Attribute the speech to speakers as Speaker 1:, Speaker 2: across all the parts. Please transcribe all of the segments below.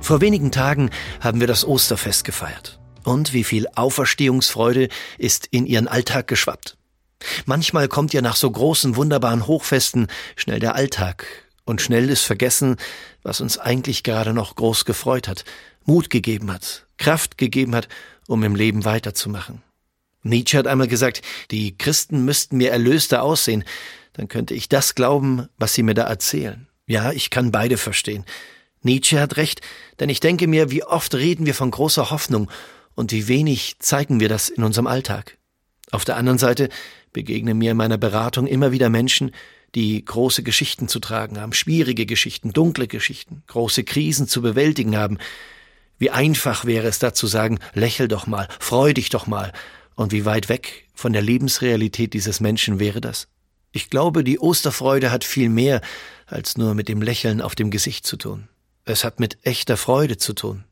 Speaker 1: Vor wenigen Tagen haben wir das Osterfest gefeiert. Und wie viel Auferstehungsfreude ist in ihren Alltag geschwappt. Manchmal kommt ja nach so großen, wunderbaren Hochfesten schnell der Alltag und schnell ist vergessen, was uns eigentlich gerade noch groß gefreut hat, Mut gegeben hat, Kraft gegeben hat, um im Leben weiterzumachen. Nietzsche hat einmal gesagt, die Christen müssten mir erlöster aussehen, dann könnte ich das glauben, was sie mir da erzählen. Ja, ich kann beide verstehen. Nietzsche hat recht, denn ich denke mir, wie oft reden wir von großer Hoffnung und wie wenig zeigen wir das in unserem Alltag. Auf der anderen Seite begegnen mir in meiner Beratung immer wieder Menschen, die große Geschichten zu tragen haben, schwierige Geschichten, dunkle Geschichten, große Krisen zu bewältigen haben. Wie einfach wäre es da zu sagen, lächel doch mal, freu dich doch mal. Und wie weit weg von der Lebensrealität dieses Menschen wäre das? Ich glaube, die Osterfreude hat viel mehr als nur mit dem Lächeln auf dem Gesicht zu tun. Es hat mit echter Freude zu tun.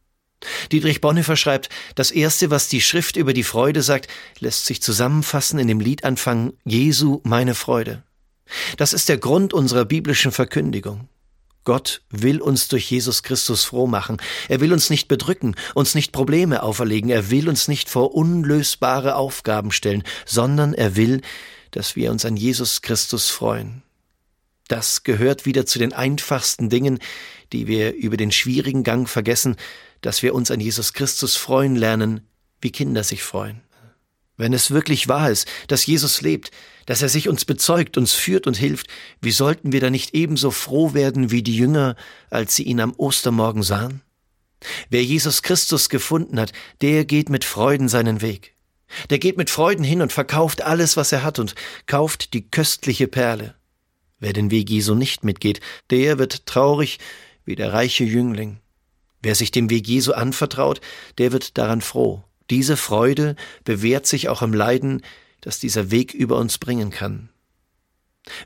Speaker 1: Dietrich Bonhoeffer schreibt, das erste, was die Schrift über die Freude sagt, lässt sich zusammenfassen in dem Liedanfang Jesu meine Freude. Das ist der Grund unserer biblischen Verkündigung. Gott will uns durch Jesus Christus froh machen. Er will uns nicht bedrücken, uns nicht Probleme auferlegen, er will uns nicht vor unlösbare Aufgaben stellen, sondern er will, dass wir uns an Jesus Christus freuen. Das gehört wieder zu den einfachsten Dingen, die wir über den schwierigen Gang vergessen, dass wir uns an Jesus Christus freuen lernen, wie Kinder sich freuen. Wenn es wirklich wahr ist, dass Jesus lebt, dass er sich uns bezeugt, uns führt und hilft, wie sollten wir da nicht ebenso froh werden wie die Jünger, als sie ihn am Ostermorgen sahen? Wer Jesus Christus gefunden hat, der geht mit Freuden seinen Weg. Der geht mit Freuden hin und verkauft alles, was er hat und kauft die köstliche Perle. Wer den Weg Jesu nicht mitgeht, der wird traurig wie der reiche Jüngling. Wer sich dem Weg Jesu anvertraut, der wird daran froh. Diese Freude bewährt sich auch im Leiden, das dieser Weg über uns bringen kann.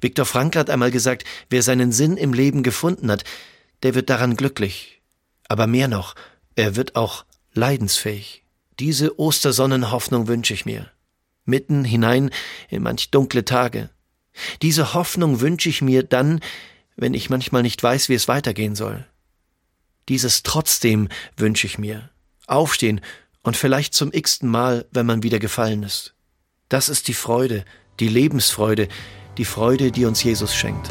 Speaker 1: Viktor Frankl hat einmal gesagt, wer seinen Sinn im Leben gefunden hat, der wird daran glücklich. Aber mehr noch, er wird auch leidensfähig. Diese Ostersonnenhoffnung wünsche ich mir. Mitten hinein in manch dunkle Tage. Diese Hoffnung wünsche ich mir dann, wenn ich manchmal nicht weiß, wie es weitergehen soll. Dieses trotzdem wünsche ich mir. Aufstehen und vielleicht zum x-ten Mal, wenn man wieder gefallen ist. Das ist die Freude, die Lebensfreude, die Freude, die uns Jesus schenkt.